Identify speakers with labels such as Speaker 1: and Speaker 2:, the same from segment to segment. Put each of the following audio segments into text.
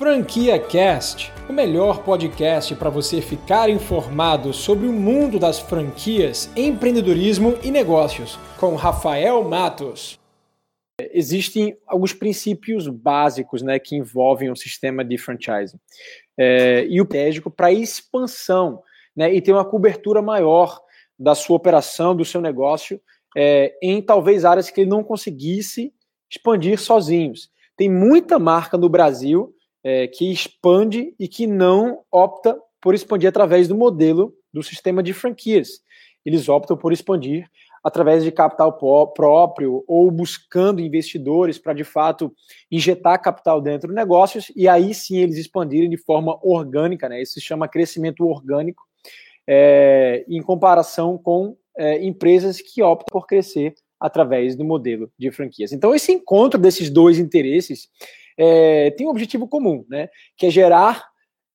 Speaker 1: Franquia Cast, o melhor podcast para você ficar informado sobre o mundo das franquias, empreendedorismo e negócios, com Rafael Matos.
Speaker 2: Existem alguns princípios básicos né, que envolvem o sistema de franchising é, e o estratégico para expansão né, e ter uma cobertura maior da sua operação, do seu negócio, é, em talvez áreas que ele não conseguisse expandir sozinhos. Tem muita marca no Brasil é, que expande e que não opta por expandir através do modelo do sistema de franquias. Eles optam por expandir através de capital próprio ou buscando investidores para de fato injetar capital dentro de negócios e aí sim eles expandirem de forma orgânica, né? Isso se chama crescimento orgânico, é, em comparação com é, empresas que optam por crescer através do modelo de franquias. Então esse encontro desses dois interesses é, tem um objetivo comum, né? Que é gerar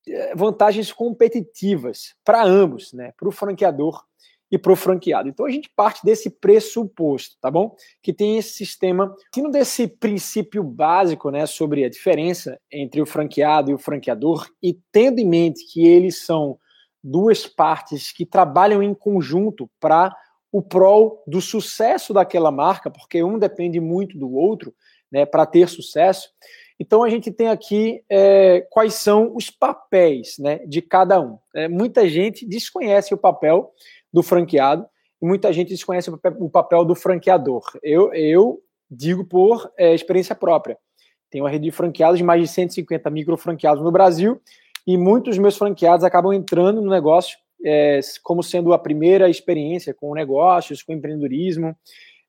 Speaker 2: é, vantagens competitivas para ambos, né? Para o franqueador e para o franqueado. Então a gente parte desse pressuposto, tá bom? Que tem esse sistema, tendo desse princípio básico, né, sobre a diferença entre o franqueado e o franqueador e tendo em mente que eles são duas partes que trabalham em conjunto para o prol do sucesso daquela marca, porque um depende muito do outro, né, para ter sucesso. Então a gente tem aqui é, quais são os papéis né, de cada um. É, muita gente desconhece o papel do franqueado e muita gente desconhece o papel, do franqueador. Eu, eu digo por é, experiência própria. Tenho uma rede de franqueados de mais de 150 micro franqueados no Brasil e muitos meus franqueados acabam entrando no negócio é, como sendo a primeira experiência com negócios, com empreendedorismo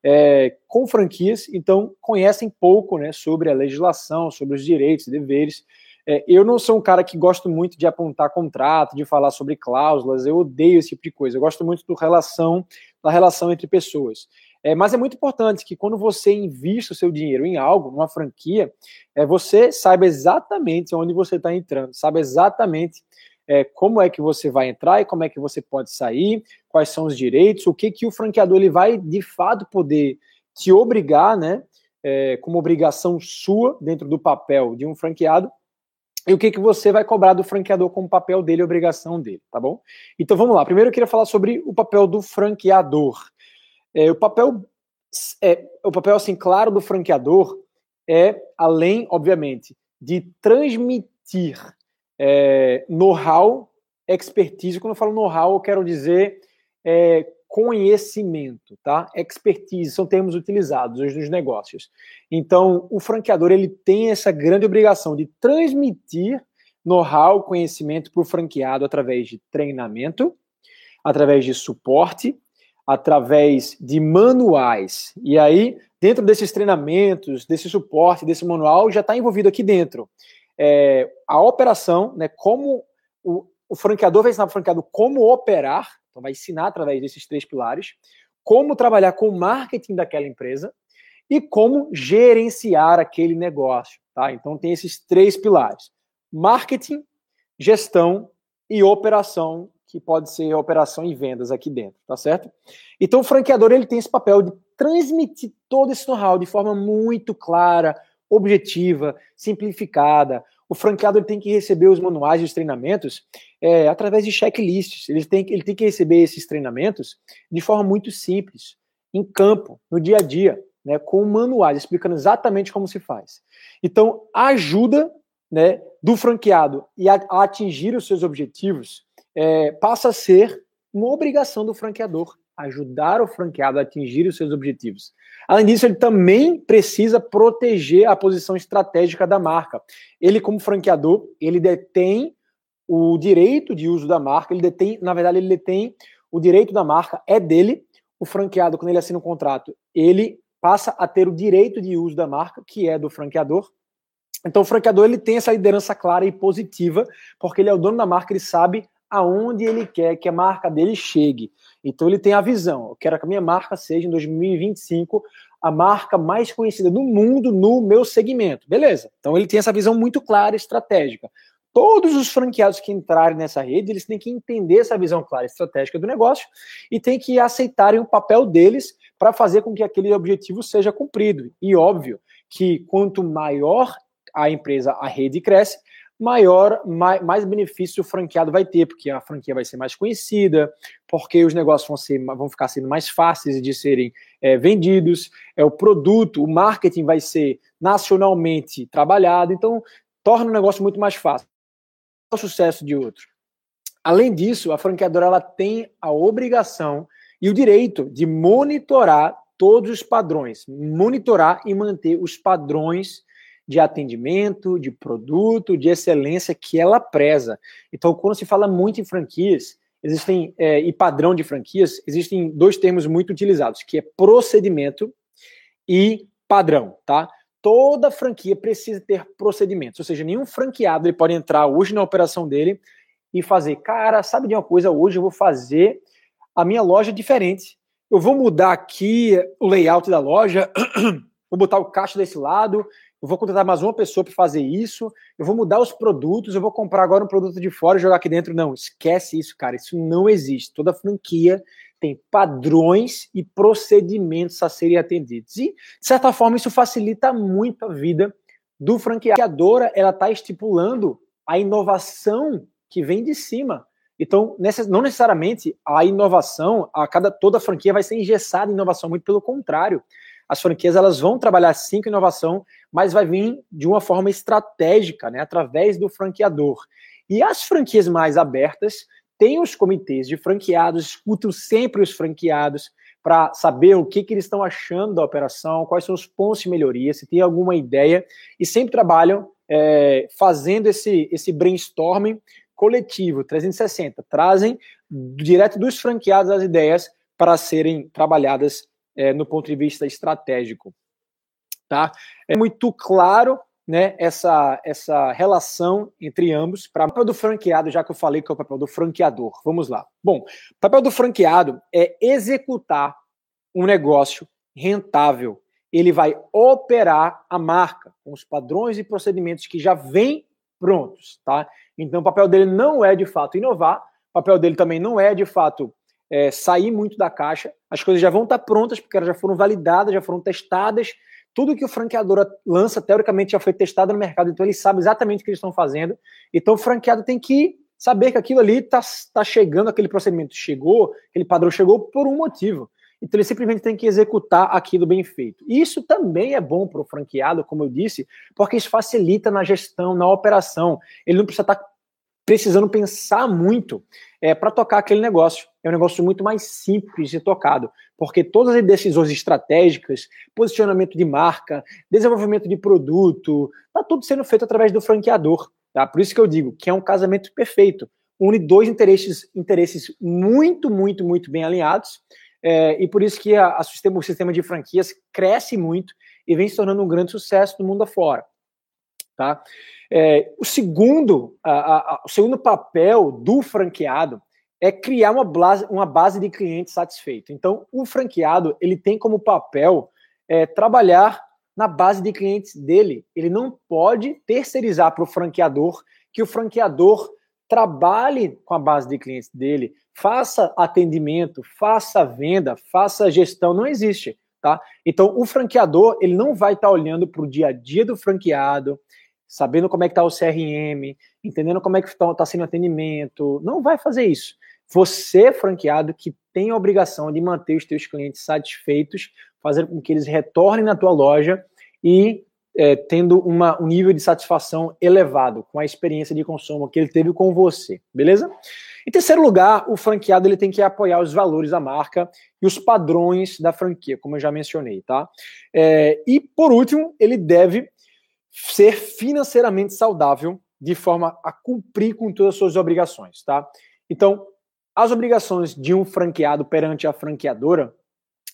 Speaker 2: é, com franquias, então conhecem pouco né, sobre a legislação, sobre os direitos e deveres. É, eu não sou um cara que gosto muito de apontar contrato, de falar sobre cláusulas, eu odeio esse tipo de coisa. Eu gosto muito do relação, da relação entre pessoas. É, mas é muito importante que quando você invista o seu dinheiro em algo, numa franquia, é, você saiba exatamente onde você está entrando, saiba exatamente é, como é que você vai entrar e como é que você pode sair, quais são os direitos, o que que o franqueador ele vai de fato poder te obrigar, né, é, como obrigação sua dentro do papel de um franqueado, e o que que você vai cobrar do franqueador como papel dele obrigação dele, tá bom? Então vamos lá. Primeiro eu queria falar sobre o papel do franqueador. É, o papel é, o papel assim claro do franqueador é além, obviamente, de transmitir é, know-how, expertise. Quando eu falo know-how, eu quero dizer é, conhecimento, tá? Expertise são termos utilizados hoje nos negócios. Então, o franqueador ele tem essa grande obrigação de transmitir know-how, conhecimento para o franqueado através de treinamento, através de suporte, através de manuais. E aí, dentro desses treinamentos, desse suporte, desse manual, já está envolvido aqui dentro é, a operação, né, como o, o franqueador vai ensinar para o franqueado como operar, então vai ensinar através desses três pilares, como trabalhar com o marketing daquela empresa e como gerenciar aquele negócio, tá? Então tem esses três pilares: marketing, gestão e operação, que pode ser operação e vendas aqui dentro, tá certo? Então o franqueador ele tem esse papel de transmitir todo esse know-how de forma muito clara, objetiva, simplificada. O franqueado tem que receber os manuais e os treinamentos é, através de checklists. Ele tem, ele tem que receber esses treinamentos de forma muito simples, em campo, no dia a dia, né, com manuais, explicando exatamente como se faz. Então, a ajuda né, do franqueado e a, a atingir os seus objetivos é, passa a ser uma obrigação do franqueador ajudar o franqueado a atingir os seus objetivos. Além disso, ele também precisa proteger a posição estratégica da marca. Ele, como franqueador, ele detém o direito de uso da marca, ele detém, na verdade, ele detém o direito da marca, é dele. O franqueado, quando ele assina um contrato, ele passa a ter o direito de uso da marca, que é do franqueador. Então, o franqueador ele tem essa liderança clara e positiva, porque ele é o dono da marca, ele sabe aonde ele quer que a marca dele chegue. Então ele tem a visão, eu quero que a minha marca seja em 2025 a marca mais conhecida do mundo no meu segmento. Beleza. Então ele tem essa visão muito clara e estratégica. Todos os franqueados que entrarem nessa rede, eles têm que entender essa visão clara e estratégica do negócio e têm que aceitarem o papel deles para fazer com que aquele objetivo seja cumprido. E óbvio que quanto maior a empresa, a rede cresce, maior, mais, mais benefício o franqueado vai ter, porque a franquia vai ser mais conhecida, porque os negócios vão, ser, vão ficar sendo mais fáceis de serem é, vendidos, é o produto, o marketing vai ser nacionalmente trabalhado, então torna o negócio muito mais fácil. O sucesso de outro. Além disso, a franqueadora ela tem a obrigação e o direito de monitorar todos os padrões, monitorar e manter os padrões de atendimento, de produto, de excelência que ela preza. Então, quando se fala muito em franquias, existem é, e padrão de franquias, existem dois termos muito utilizados, que é procedimento e padrão, tá? Toda franquia precisa ter procedimentos, ou seja, nenhum franqueado ele pode entrar hoje na operação dele e fazer, cara, sabe de uma coisa, hoje eu vou fazer a minha loja diferente. Eu vou mudar aqui o layout da loja, vou botar o caixa desse lado, eu vou contratar mais uma pessoa para fazer isso, eu vou mudar os produtos, eu vou comprar agora um produto de fora e jogar aqui dentro. Não, esquece isso, cara. Isso não existe. Toda franquia tem padrões e procedimentos a serem atendidos. E, de certa forma, isso facilita muito a vida do franqueador. Ela está estipulando a inovação que vem de cima. Então, não necessariamente a inovação, a cada toda a franquia vai ser engessada em inovação, muito pelo contrário as franquias elas vão trabalhar sim com inovação, mas vai vir de uma forma estratégica, né, através do franqueador. E as franquias mais abertas têm os comitês de franqueados, escutam sempre os franqueados para saber o que, que eles estão achando da operação, quais são os pontos de melhoria, se tem alguma ideia, e sempre trabalham é, fazendo esse, esse brainstorming coletivo 360, trazem direto dos franqueados as ideias para serem trabalhadas é, no ponto de vista estratégico. Tá? É muito claro né, essa, essa relação entre ambos. Para o papel do franqueado, já que eu falei que é o papel do franqueador. Vamos lá. Bom, o papel do franqueado é executar um negócio rentável. Ele vai operar a marca com os padrões e procedimentos que já vêm prontos, tá? Então, o papel dele não é de fato inovar, o papel dele também não é de fato é, sair muito da caixa, as coisas já vão estar prontas, porque elas já foram validadas, já foram testadas. Tudo que o franqueador lança, teoricamente, já foi testado no mercado, então ele sabe exatamente o que eles estão fazendo. Então o franqueado tem que saber que aquilo ali está tá chegando, aquele procedimento chegou, aquele padrão chegou por um motivo. Então ele simplesmente tem que executar aquilo bem feito. Isso também é bom para o franqueado, como eu disse, porque isso facilita na gestão, na operação. Ele não precisa estar tá precisando pensar muito é, para tocar aquele negócio. É um negócio muito mais simples de tocado, porque todas as decisões estratégicas, posicionamento de marca, desenvolvimento de produto, está tudo sendo feito através do franqueador. Tá? Por isso que eu digo que é um casamento perfeito. Une dois interesses, interesses muito, muito, muito bem alinhados, é, e por isso que a, a sistema, o sistema de franquias cresce muito e vem se tornando um grande sucesso no mundo afora. Tá? É, o, segundo, a, a, o segundo papel do franqueado é criar uma base, uma base de clientes satisfeito. Então, o franqueado ele tem como papel é, trabalhar na base de clientes dele. Ele não pode terceirizar para o franqueador que o franqueador trabalhe com a base de clientes dele, faça atendimento, faça venda, faça gestão. Não existe. Tá? Então, o franqueador ele não vai estar tá olhando para o dia a dia do franqueado, sabendo como é que está o CRM, entendendo como é que está tá sendo o atendimento. Não vai fazer isso. Você, franqueado, que tem a obrigação de manter os teus clientes satisfeitos, fazer com que eles retornem na tua loja e é, tendo uma, um nível de satisfação elevado com a experiência de consumo que ele teve com você, beleza? Em terceiro lugar, o franqueado ele tem que apoiar os valores da marca e os padrões da franquia, como eu já mencionei, tá? É, e por último, ele deve ser financeiramente saudável de forma a cumprir com todas as suas obrigações, tá? Então, as obrigações de um franqueado perante a franqueadora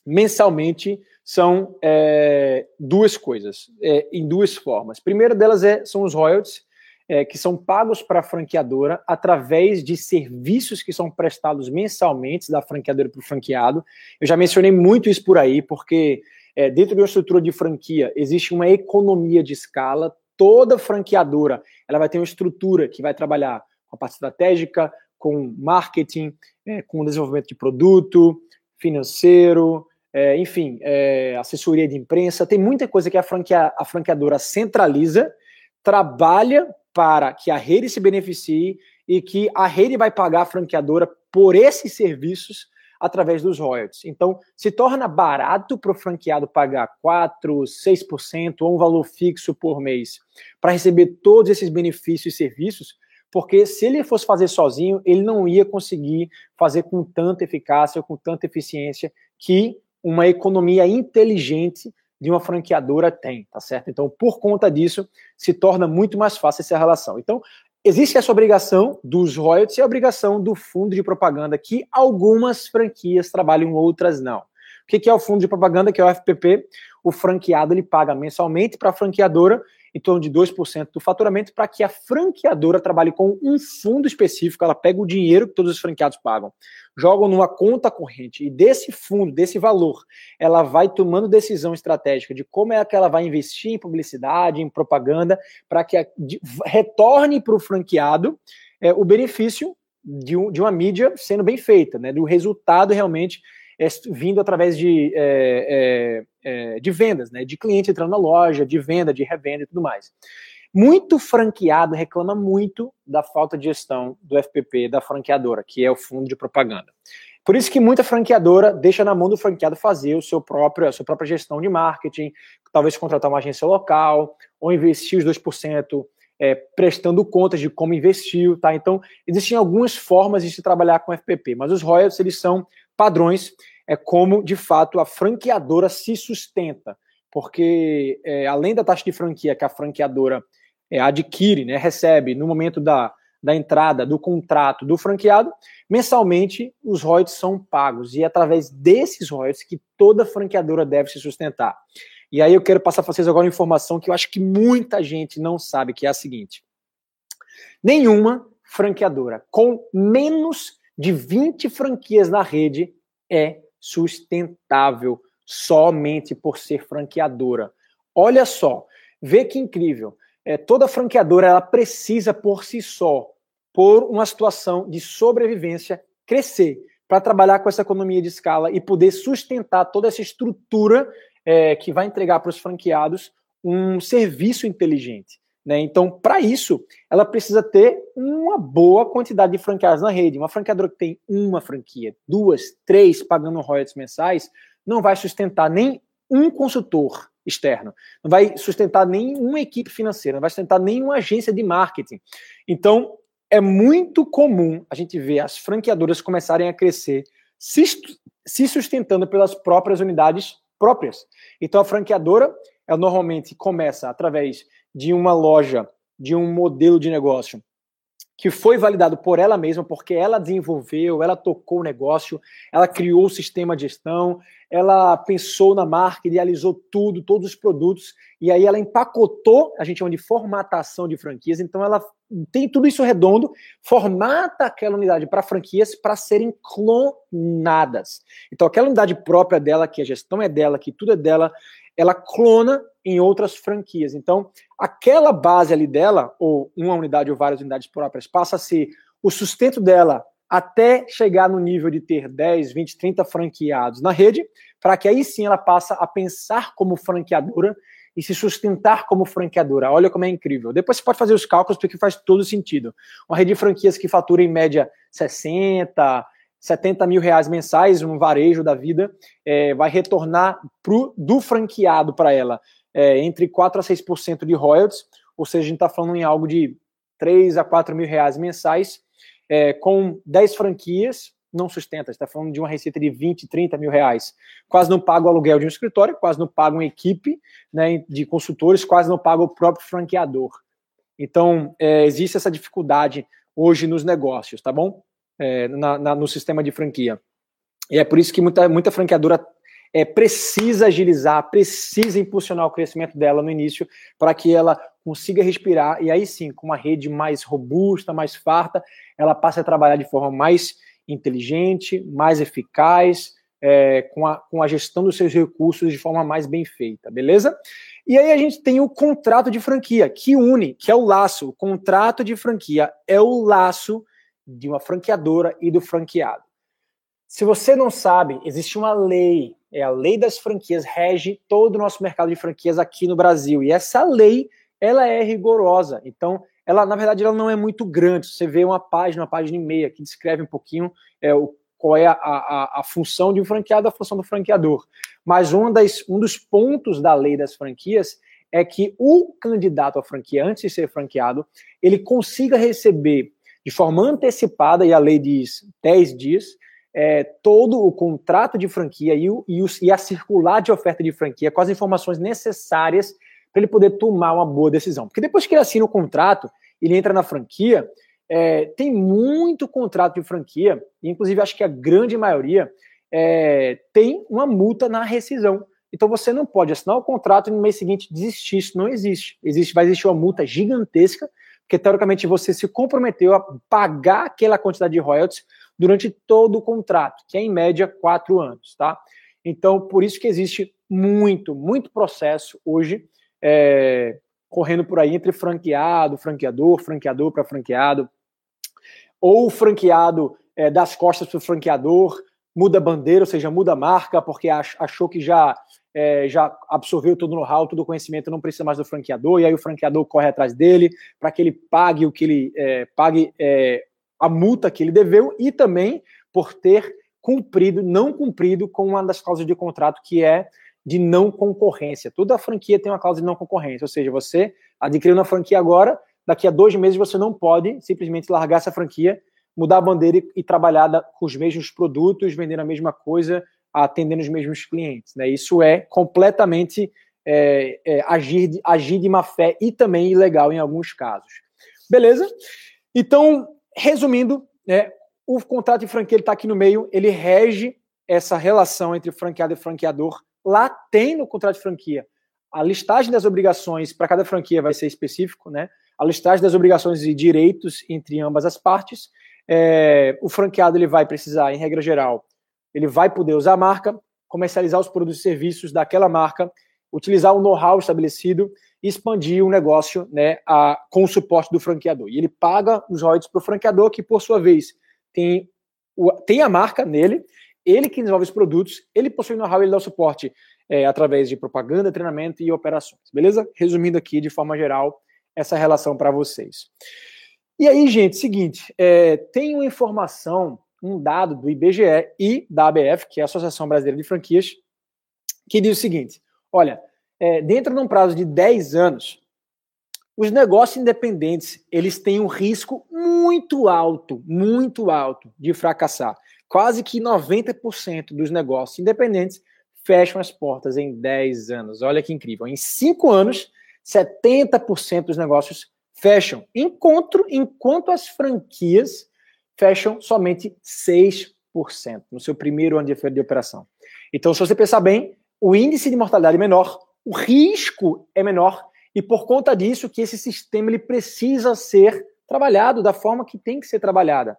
Speaker 2: mensalmente são é, duas coisas, é, em duas formas. Primeira delas é, são os royalties, é, que são pagos para a franqueadora através de serviços que são prestados mensalmente da franqueadora para o franqueado. Eu já mencionei muito isso por aí, porque é, dentro de uma estrutura de franquia, existe uma economia de escala. Toda franqueadora ela vai ter uma estrutura que vai trabalhar com a parte estratégica, com marketing, é, com desenvolvimento de produto, financeiro, é, enfim, é, assessoria de imprensa. Tem muita coisa que a, franquea, a franqueadora centraliza, trabalha para que a rede se beneficie e que a rede vai pagar a franqueadora por esses serviços através dos royalties. Então, se torna barato para o franqueado pagar 4%, 6% ou um valor fixo por mês para receber todos esses benefícios e serviços, porque se ele fosse fazer sozinho, ele não ia conseguir fazer com tanta eficácia, com tanta eficiência que uma economia inteligente de uma franqueadora tem, tá certo? Então, por conta disso, se torna muito mais fácil essa relação. Então, existe essa obrigação dos royalties e a obrigação do fundo de propaganda, que algumas franquias trabalham, outras não. O que é o fundo de propaganda, que é o FPP? O franqueado ele paga mensalmente para a franqueadora em torno de 2% do faturamento para que a franqueadora trabalhe com um fundo específico, ela pega o dinheiro que todos os franqueados pagam, jogam numa conta corrente e desse fundo, desse valor, ela vai tomando decisão estratégica de como é que ela vai investir em publicidade, em propaganda, para que a, de, retorne para o franqueado é, o benefício de, um, de, uma mídia sendo bem feita, né, do resultado realmente é, vindo através de, é, é, é, de vendas, né, de cliente entrando na loja, de venda, de revenda e tudo mais. Muito franqueado reclama muito da falta de gestão do FPP da franqueadora, que é o fundo de propaganda. Por isso que muita franqueadora deixa na mão do franqueado fazer o seu próprio, a sua própria gestão de marketing, talvez contratar uma agência local, ou investir os 2%, é, prestando contas de como investiu, tá? Então, existem algumas formas de se trabalhar com FPP, mas os royalties, eles são padrões, é como, de fato, a franqueadora se sustenta. Porque, é, além da taxa de franquia que a franqueadora é, adquire, né, recebe no momento da, da entrada do contrato do franqueado, mensalmente os royalties são pagos. E é através desses royalties que toda franqueadora deve se sustentar. E aí eu quero passar para vocês agora uma informação que eu acho que muita gente não sabe, que é a seguinte. Nenhuma franqueadora com menos de 20 franquias na rede é sustentável somente por ser franqueadora. Olha só, vê que incrível. É, toda franqueadora ela precisa por si só, por uma situação de sobrevivência, crescer para trabalhar com essa economia de escala e poder sustentar toda essa estrutura é, que vai entregar para os franqueados um serviço inteligente. Né? Então, para isso, ela precisa ter uma boa quantidade de franqueados na rede. Uma franqueadora que tem uma franquia, duas, três pagando royalties mensais, não vai sustentar nem um consultor externo, não vai sustentar nenhuma equipe financeira, não vai sustentar nenhuma agência de marketing. Então, é muito comum a gente ver as franqueadoras começarem a crescer se, sustentando pelas próprias unidades próprias. Então, a franqueadora, ela normalmente começa através de uma loja, de um modelo de negócio que foi validado por ela mesma, porque ela desenvolveu, ela tocou o negócio, ela criou o sistema de gestão, ela pensou na marca, idealizou tudo, todos os produtos, e aí ela empacotou, a gente chama de formatação de franquias, então ela tem tudo isso redondo, formata aquela unidade para franquias para serem clonadas. Então aquela unidade própria dela, que a gestão é dela, que tudo é dela, ela clona em outras franquias. Então, aquela base ali dela, ou uma unidade ou várias unidades próprias, passa a ser o sustento dela até chegar no nível de ter 10, 20, 30 franqueados na rede, para que aí sim ela passa a pensar como franqueadora e se sustentar como franqueadora. Olha como é incrível. Depois você pode fazer os cálculos porque faz todo sentido. Uma rede de franquias que fatura em média 60, 70 mil reais mensais, um varejo da vida, é, vai retornar pro, do franqueado para ela é, entre 4 a 6% de royalties, ou seja, a gente está falando em algo de 3 a 4 mil reais mensais, é, com 10 franquias, não sustenta, está falando de uma receita de 20, 30 mil reais. Quase não paga o aluguel de um escritório, quase não paga uma equipe né, de consultores, quase não paga o próprio franqueador. Então, é, existe essa dificuldade hoje nos negócios, tá bom? é, na, na, no sistema de franquia. E é por isso que muita, muita franqueadora é, precisa agilizar, precisa impulsionar o crescimento dela no início para que ela consiga respirar e aí sim, com uma rede mais robusta, mais farta, ela passe a trabalhar de forma mais inteligente, mais eficaz, é, com, a, com a gestão dos seus recursos de forma mais bem feita, beleza? E aí a gente tem o contrato de franquia, que une, que é o laço. O contrato de franquia é o laço de uma franqueadora e do franqueado. Se você não sabe, existe uma lei, é a lei das franquias, rege todo o nosso mercado de franquias aqui no Brasil. E essa lei ela é rigorosa. Então, ela, na verdade, ela não é muito grande. Você vê uma página, uma página e meia, que descreve um pouquinho é, o, qual é a, a, a, função de um franqueado, a função do franqueador. Mas um, das, um dos pontos da lei das franquias é que o candidato à franquia, antes de ser franqueado, ele consiga receber de forma antecipada, e a lei diz 10 dias, é, todo o contrato de franquia e, o, e, o, e a circular de oferta de franquia com as informações necessárias para ele poder tomar uma boa decisão. Porque depois que ele assina o contrato, ele entra na franquia, é, tem muito contrato de franquia, inclusive acho que a grande maioria é, tem uma multa na rescisão. Então você não pode assinar o contrato e no mês seguinte desistir. Isso não existe. Existe, vai existir uma multa gigantesca, porque teoricamente você se comprometeu a pagar aquela quantidade de royalties durante todo o contrato, que é em média quatro anos, tá? Então, por isso que existe muito, muito processo hoje é, correndo por aí entre franqueado, franqueador, franqueador para franqueado, ou franqueado é, das costas para o franqueador, muda bandeira, ou seja, muda marca, porque achou que já é, já absorveu todo o know-how, todo o conhecimento, não precisa mais do franqueador, e aí o franqueador corre atrás dele para que ele pague o que ele é, pague é, a multa que ele deveu e também por ter cumprido, não cumprido com uma das cláusulas de contrato que é de não concorrência. Toda franquia tem uma cláusula de não concorrência, ou seja, você adquiriu uma franquia agora, daqui a dois meses você não pode simplesmente largar essa franquia, mudar a bandeira e, e trabalhar com os mesmos produtos, vendendo a mesma coisa, atendendo os mesmos clientes. Né? Isso é completamente é, é, agir, agir de má fé e também ilegal em alguns casos. Beleza? Então, resumindo, né, o contrato de franquia está aqui no meio, ele rege essa relação entre franqueado e franqueador. Lá tem no contrato de franquia a listagem das obrigações para cada franquia vai ser específico, né? A listagem das obrigações e direitos entre ambas as partes. É, o franqueado ele vai precisar, em regra geral, ele vai poder usar a marca, comercializar os produtos e serviços daquela marca, utilizar o know-how estabelecido e expandir o negócio né, a, com o suporte do franqueador. E ele paga os royalties para o franqueador, que por sua vez tem, o, tem a marca nele, ele que desenvolve os produtos, ele possui know-how e ele dá o suporte é, através de propaganda, treinamento e operações. Beleza? Resumindo aqui de forma geral essa relação para vocês. E aí, gente, seguinte, é, tem uma informação um dado do IBGE e da ABF, que é a Associação Brasileira de Franquias, que diz o seguinte: olha, é, dentro de um prazo de 10 anos, os negócios independentes eles têm um risco muito alto, muito alto de fracassar. Quase que 90% dos negócios independentes fecham as portas em 10 anos. Olha que incrível. Em 5 anos, 70% dos negócios fecham. Enquanto, enquanto as franquias fecham somente 6% no seu primeiro ano de operação. Então, se você pensar bem, o índice de mortalidade é menor, o risco é menor, e por conta disso que esse sistema ele precisa ser trabalhado da forma que tem que ser trabalhada.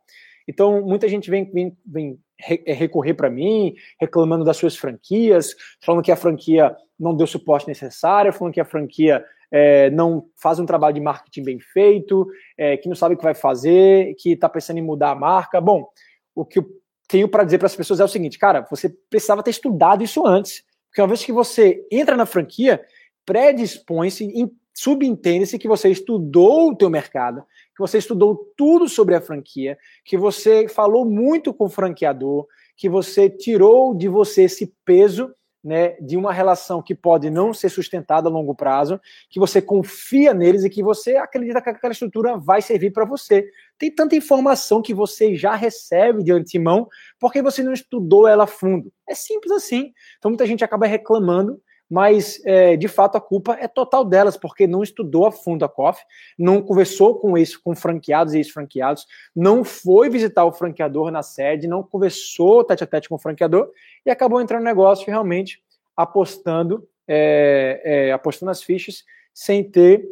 Speaker 2: Então, muita gente vem, vem, vem é, recorrer para mim, reclamando das suas franquias, falando que a franquia não deu suporte necessário, falando que a franquia é, não faz um trabalho de marketing bem feito, é, que não sabe o que vai fazer, que está pensando em mudar a marca. Bom, o que eu tenho para dizer para as pessoas é o seguinte, cara, você precisava ter estudado isso antes, porque uma vez que você entra na franquia, predispõe-se, subentende-se que você estudou o teu mercado, que você estudou tudo sobre a franquia, que você falou muito com o franqueador, que você tirou de você esse peso né, de uma relação que pode não ser sustentada a longo prazo, que você confia neles e que você acredita que aquela estrutura vai servir para você. Tem tanta informação que você já recebe de antemão porque você não estudou ela a fundo. É simples assim. Então muita gente acaba reclamando mas é, de fato a culpa é total delas, porque não estudou a fundo a COF, não conversou com isso, com franqueados e ex-franqueados, não foi visitar o franqueador na sede, não conversou tete a tete com o franqueador e acabou entrando no negócio realmente apostando, é, é, apostando as fichas sem ter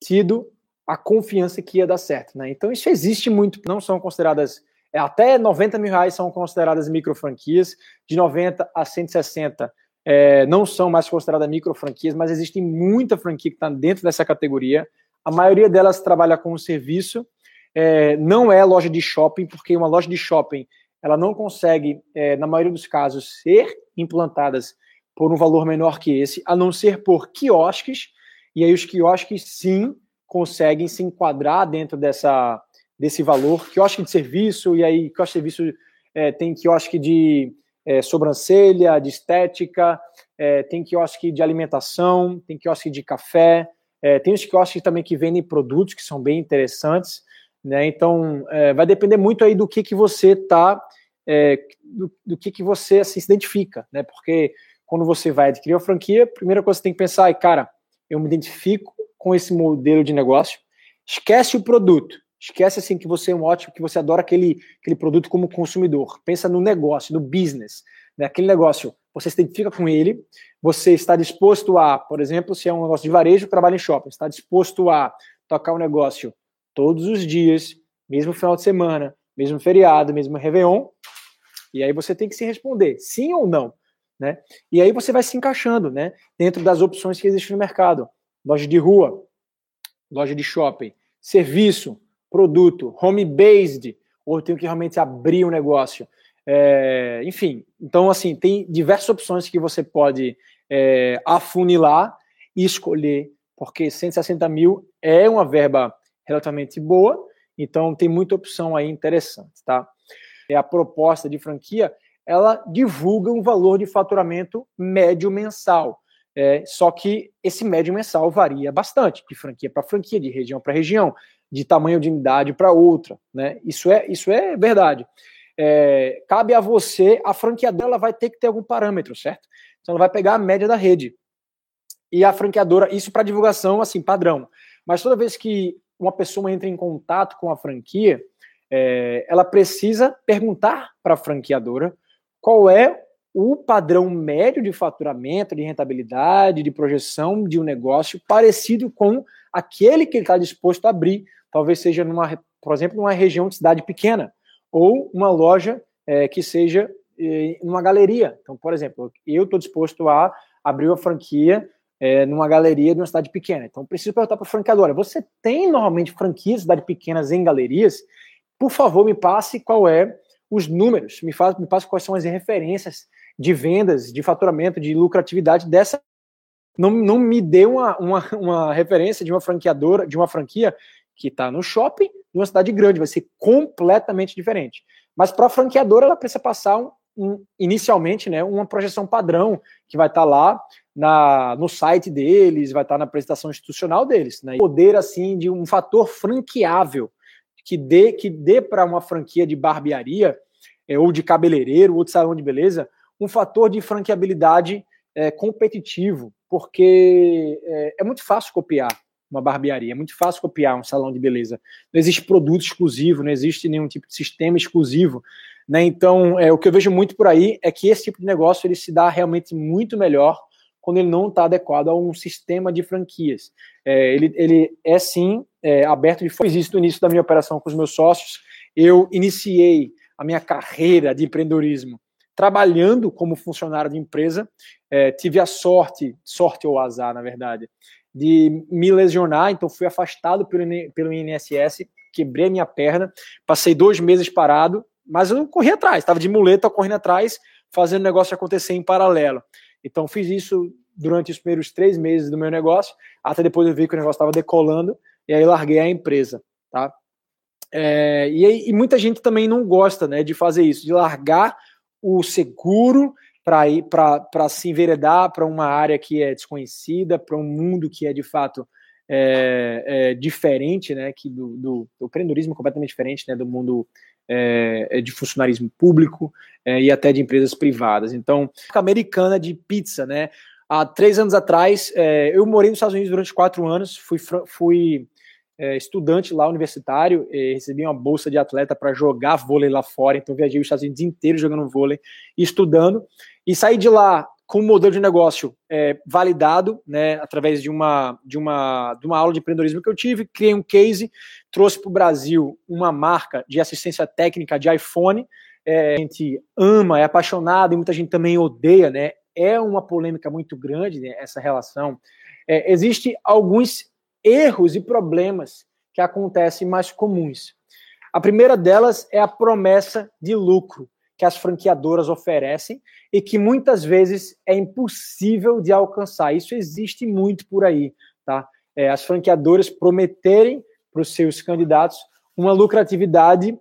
Speaker 2: tido a confiança que ia dar certo. Né? Então isso existe muito, não são consideradas é, até 90 mil reais são consideradas micro franquias, de 90 a 160 é, não são mais consideradas micro franquias, mas existe muita franquia que está dentro dessa categoria. A maioria delas trabalha com um serviço, é, não é loja de shopping, porque uma loja de shopping ela não consegue, é, na maioria dos casos, ser implantadas por um valor menor que esse, a não ser por quiosques. E aí os quiosques, sim, conseguem se enquadrar dentro dessa, desse valor. Quiosque de serviço, e aí quiosque de serviço é, tem quiosque de é, sobrancelha, de estética, é, tem quiosque de alimentação, tem quiosque de café, é, tem os quiosques também que vendem produtos que são bem interessantes, né? Então é, vai depender muito aí do que que você está, é, do, do, que que você assim, se identifica, né? Porque quando você vai adquirir uma franquia, a primeira coisa que você tem que pensar é, cara, eu me identifico com esse modelo de negócio, esquece o produto, esquece assim que você é um ótimo, que você adora aquele, aquele produto como consumidor, pensa no negócio, no business, né? aquele negócio, você se identifica com ele, você está disposto a, por exemplo, se é um negócio de varejo, trabalha em shopping, está disposto a tocar o um negócio todos os dias, mesmo final de semana, mesmo feriado, mesmo Réveillon, e aí você tem que se responder, sim ou não, né? E aí você vai se encaixando, né? Dentro das opções que existem no mercado. Loja de rua, loja de shopping, serviço, produto, home-based, ou eu tenho que realmente abrir um negócio. É, enfim, então assim, tem diversas opções que você pode é, afunilar e escolher, porque 160 mil é uma verba relativamente boa, então tem muita opção aí interessante, tá? É a proposta de franquia, ela divulga um valor de faturamento médio mensal. É, só que esse médio mensal varia bastante, de franquia para franquia, de região para região, de tamanho de unidade para outra. Né? Isso, é, isso é verdade. É, cabe a você, a franqueadora vai ter que ter algum parâmetro, certo? Então ela vai pegar a média da rede. E a franqueadora, isso para divulgação, assim, padrão. Mas toda vez que uma pessoa entra em contato com a franquia, é, ela precisa perguntar para a franqueadora qual é o padrão médio de faturamento, de rentabilidade, de projeção de um negócio parecido com aquele que ele está disposto a abrir, talvez seja numa, por exemplo, numa região de cidade pequena ou uma loja é, que seja é, numa galeria. Então, por exemplo, eu estou disposto a abrir uma franquia é, numa galeria de uma cidade pequena. Então, preciso perguntar para a franqueadora: você tem normalmente franquias de cidade pequenas em galerias? Por favor, me passe qual é os números, me, faz, me passe quais são as referências de vendas, de faturamento, de lucratividade dessa. Não, não me dê uma, uma, uma referência de uma franqueadora, de uma franquia que está no shopping, numa cidade grande, vai ser completamente diferente. Mas para a franqueadora, ela precisa passar um, um, inicialmente né, uma projeção padrão que vai estar tá lá na, no site deles, vai estar tá na apresentação institucional deles. Né? Poder assim de um fator franqueável que dê, que dê para uma franquia de barbearia é, ou de cabeleireiro ou de salão de beleza um fator de franqueabilidade é, competitivo, porque é, é, muito fácil copiar uma barbearia, é muito fácil copiar um salão de beleza. Não existe produto exclusivo, não existe nenhum tipo de sistema exclusivo. Né? Então, é, o que eu vejo muito por aí é que esse tipo de negócio ele se dá realmente muito melhor quando ele não está adequado a um sistema de franquias. É, ele, ele é sim é, aberto de Fiz isso no início da minha operação com os meus sócios. Eu iniciei a minha carreira de empreendedorismo trabalhando como funcionário de empresa, é, tive a sorte, sorte ou azar, na verdade, de me lesionar, então fui afastado pelo, pelo INSS, quebrei minha perna, passei dois meses parado, mas eu corri atrás, estava de muleta correndo atrás, fazendo o negócio acontecer em paralelo. Então fiz isso durante os primeiros três meses do meu negócio, até depois eu vi que o negócio estava decolando, e aí larguei a empresa, tá? É, e, e, muita gente também não gosta né, de fazer isso, de largar o seguro para ir para se enveredar para uma área que é desconhecida, para um mundo que é de fato é, é, diferente, né, que do, do, do empreendedorismo completamente diferente, né, do mundo é, é de funcionarismo público é, e até de empresas privadas. Então, americana de pizza, né? Há três anos atrás, é, eu morei nos Estados Unidos durante quatro anos, fui, fui é, estudante lá, universitário, recebi uma bolsa de atleta para jogar vôlei lá fora, então viajei os Estados Unidos inteiro jogando vôlei e estudando, e saí de lá com um modelo de negócio é, validado, né, através de uma, de, uma, de uma aula de empreendedorismo que eu tive, criei um case, trouxe para o Brasil uma marca de assistência técnica de iPhone, é, a gente ama, é apaixonado e muita gente também odeia, né, é uma polêmica muito grande né, essa relação. É, Existem alguns erros e problemas que acontecem mais comuns. A primeira delas é a promessa de lucro que as franqueadoras oferecem e que muitas vezes é impossível de alcançar. Isso existe muito por aí. tá? É, as franqueadoras prometerem para os seus candidatos uma lucratividade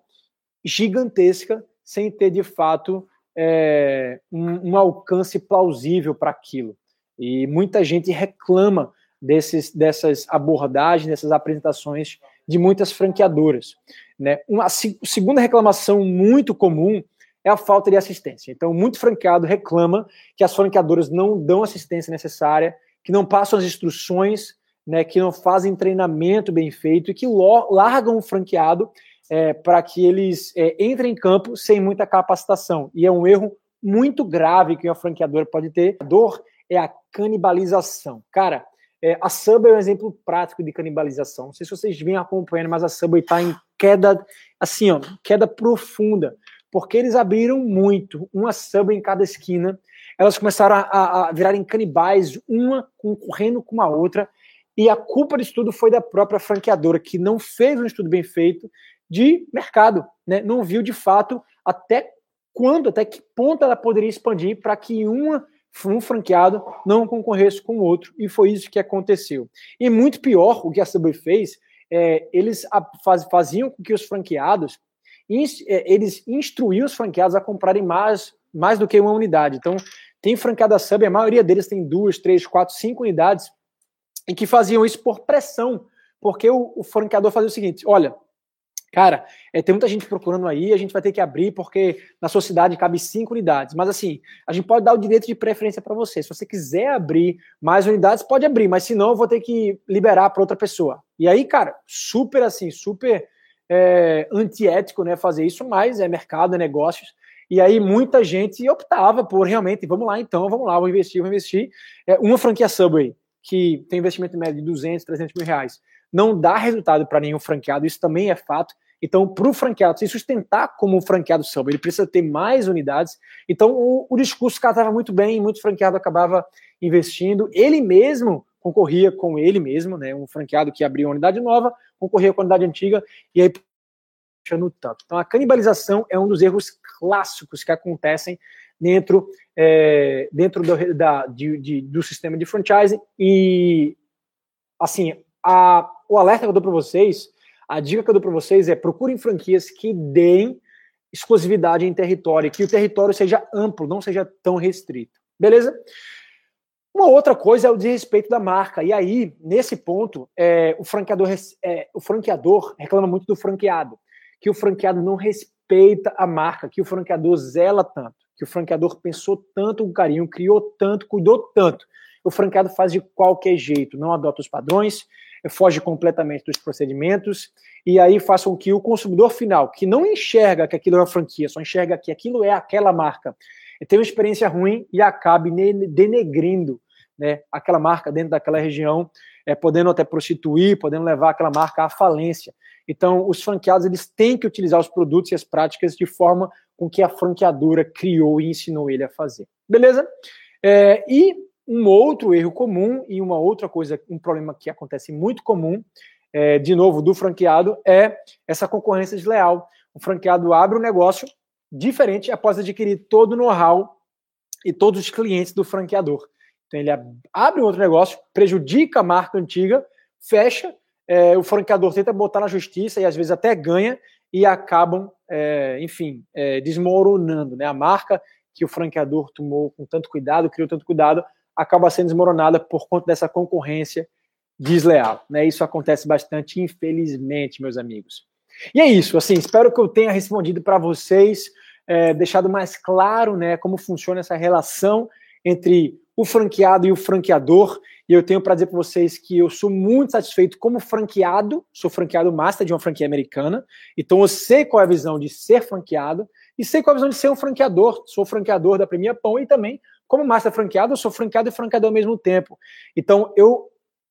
Speaker 2: gigantesca sem ter de fato é, um, um, alcance plausível para aquilo. E muita gente reclama desses, dessas abordagens, dessas apresentações de muitas franqueadoras. Né? Uma segunda reclamação muito comum é a falta de assistência. Então, muito franqueado reclama que as franqueadoras não dão assistência necessária, que não passam as instruções, né, que não fazem treinamento bem feito e que largam o franqueado é, para que eles é, entrem em campo sem muita capacitação. E é um erro muito grave que uma franqueadora pode ter. A dor é a canibalização. Cara, é, a Subway é um exemplo prático de canibalização. Não sei se vocês vêm acompanhando, mas a Subway está em queda, assim, ó, queda profunda, porque eles abriram muito, uma Subway em cada esquina. Elas começaram a, a virarem canibais, uma concorrendo com a outra. E a culpa disso tudo foi da própria franqueadora, que não fez um estudo bem feito de mercado, né? não viu de fato até quando, até que ponto ela poderia expandir para que uma, um franqueado não concorresse com o outro, e foi isso que aconteceu. E muito pior, o que a Subway fez, é, eles faziam com que os franqueados, é, eles instruíam os franqueados a comprarem mais, mais do que uma unidade. Então, tem franqueado da Subway, a maioria deles tem duas, três, quatro, cinco unidades, e que faziam isso por pressão, porque o, o franqueador fazia o seguinte, olha, Cara, é, tem muita gente procurando aí, a gente vai ter que abrir porque na sua cidade cabe cinco unidades. Mas assim, a gente pode dar o direito de preferência para você. Se você quiser abrir mais unidades, pode abrir, mas se não, eu vou ter que liberar para outra pessoa. E aí, cara, super assim, super é, antiético, né, fazer isso, mas é mercado, é negócios. E aí muita gente optava por realmente, vamos lá então, vamos lá, vou investir, vou investir. É, uma franquia Subway, que tem investimento médio de 200, 300 mil reais, não dá resultado para nenhum franqueado, isso também é fato. Então, para o franqueado se sustentar como um franqueado samba, ele precisa ter mais unidades. Então, o, o discurso casava muito bem, muito franqueado acabava investindo. Ele mesmo concorria com ele mesmo, né? Um franqueado que abria uma unidade nova, concorria com a unidade antiga, e aí no tanto. Então, a canibalização é um dos erros clássicos que acontecem dentro, é, dentro do, da, de, de, do sistema de franchising. E, assim, a, o alerta que eu dou para vocês a dica que eu dou para vocês é procurem franquias que deem exclusividade em território, que o território seja amplo, não seja tão restrito. Beleza? Uma outra coisa é o desrespeito da marca. E aí, nesse ponto, é, o, franqueador, é, o franqueador reclama muito do franqueado, que o franqueado não respeita a marca, que o franqueador zela tanto, que o franqueador pensou tanto com carinho, criou tanto, cuidou tanto. O franqueado faz de qualquer jeito, não adota os padrões, foge completamente dos procedimentos e aí faz com que o consumidor final, que não enxerga que aquilo é uma franquia, só enxerga que aquilo é aquela marca, tenha uma experiência ruim e acabe denegrindo né, aquela marca dentro daquela região, é, podendo até prostituir, podendo levar aquela marca à falência. Então, os franqueados eles têm que utilizar os produtos e as práticas de forma com que a franqueadora criou e ensinou ele a fazer. Beleza? É, e um outro erro comum e uma outra coisa, um problema que acontece muito comum, é, de novo, do franqueado, é essa concorrência desleal. O franqueado abre um negócio diferente após adquirir todo o know-how e todos os clientes do franqueador. Então, ele abre um outro negócio, prejudica a marca antiga, fecha, é, o franqueador tenta botar na justiça e às vezes até ganha e acabam, é, enfim, é, desmoronando. Né? A marca que o franqueador tomou com tanto cuidado, criou tanto cuidado, acaba sendo desmoronada por conta dessa concorrência desleal. Né? Isso acontece bastante, infelizmente, meus amigos. E é isso, assim, espero que eu tenha respondido para vocês, é, deixado mais claro né, como funciona essa relação entre o franqueado e o franqueador. E eu tenho para dizer para vocês que eu sou muito satisfeito como franqueado, sou franqueado master de uma franquia americana, então eu sei qual é a visão de ser franqueado e sei qual é a visão de ser um franqueador. Sou franqueador da Premia Pão e também como master franqueado, eu sou franqueado e franqueador ao mesmo tempo. Então, eu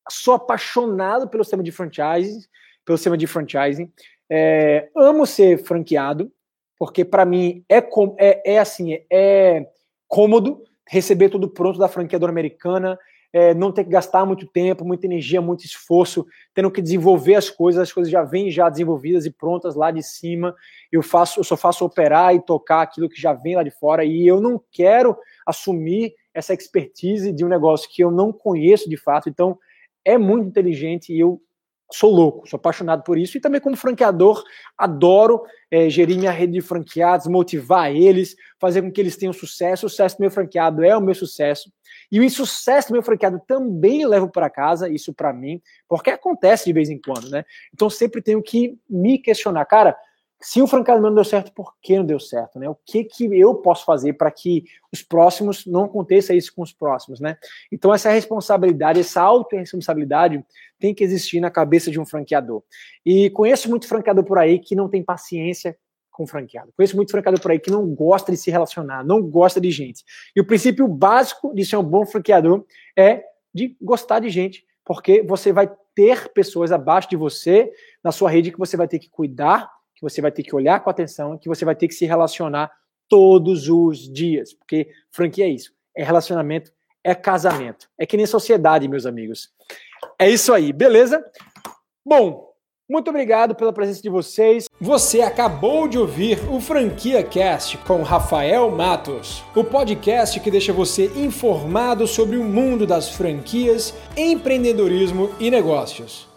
Speaker 2: sou apaixonado pelo sistema de franchising, pelo sistema de franchising. É, amo ser franqueado, porque para mim é, é, é assim, é cômodo receber tudo pronto da franqueadora americana, é, não ter que gastar muito tempo, muita energia, muito esforço, tendo que desenvolver as coisas, as coisas já vêm já desenvolvidas e prontas lá de cima. Eu faço, eu só faço operar e tocar aquilo que já vem lá de fora e eu não quero assumir essa expertise de um negócio que eu não conheço de fato. Então, é muito inteligente e eu sou louco, sou apaixonado por isso. E também, como franqueador, adoro é, gerir minha rede de franqueados, motivar eles, fazer com que eles tenham sucesso. O sucesso do meu franqueado é o meu sucesso. E o insucesso do meu franqueado também levo para casa, isso para mim, porque acontece de vez em quando, né? Então sempre tenho que me questionar, cara, se o franqueado não deu certo, por que não deu certo, né? O que que eu posso fazer para que os próximos não aconteça isso com os próximos, né? Então essa responsabilidade, essa autorresponsabilidade tem que existir na cabeça de um franqueador. E conheço muito franqueador por aí que não tem paciência com franqueado. Conheço muito franqueador por aí que não gosta de se relacionar, não gosta de gente. E o princípio básico de ser um bom franqueador é de gostar de gente, porque você vai ter pessoas abaixo de você na sua rede que você vai ter que cuidar, você vai ter que olhar com atenção, que você vai ter que se relacionar todos os dias, porque franquia é isso, é relacionamento, é casamento, é que nem sociedade, meus amigos. É isso aí, beleza? Bom, muito obrigado pela presença de vocês.
Speaker 1: Você acabou de ouvir o Franquia Cast com Rafael Matos, o podcast que deixa você informado sobre o mundo das franquias, empreendedorismo e negócios.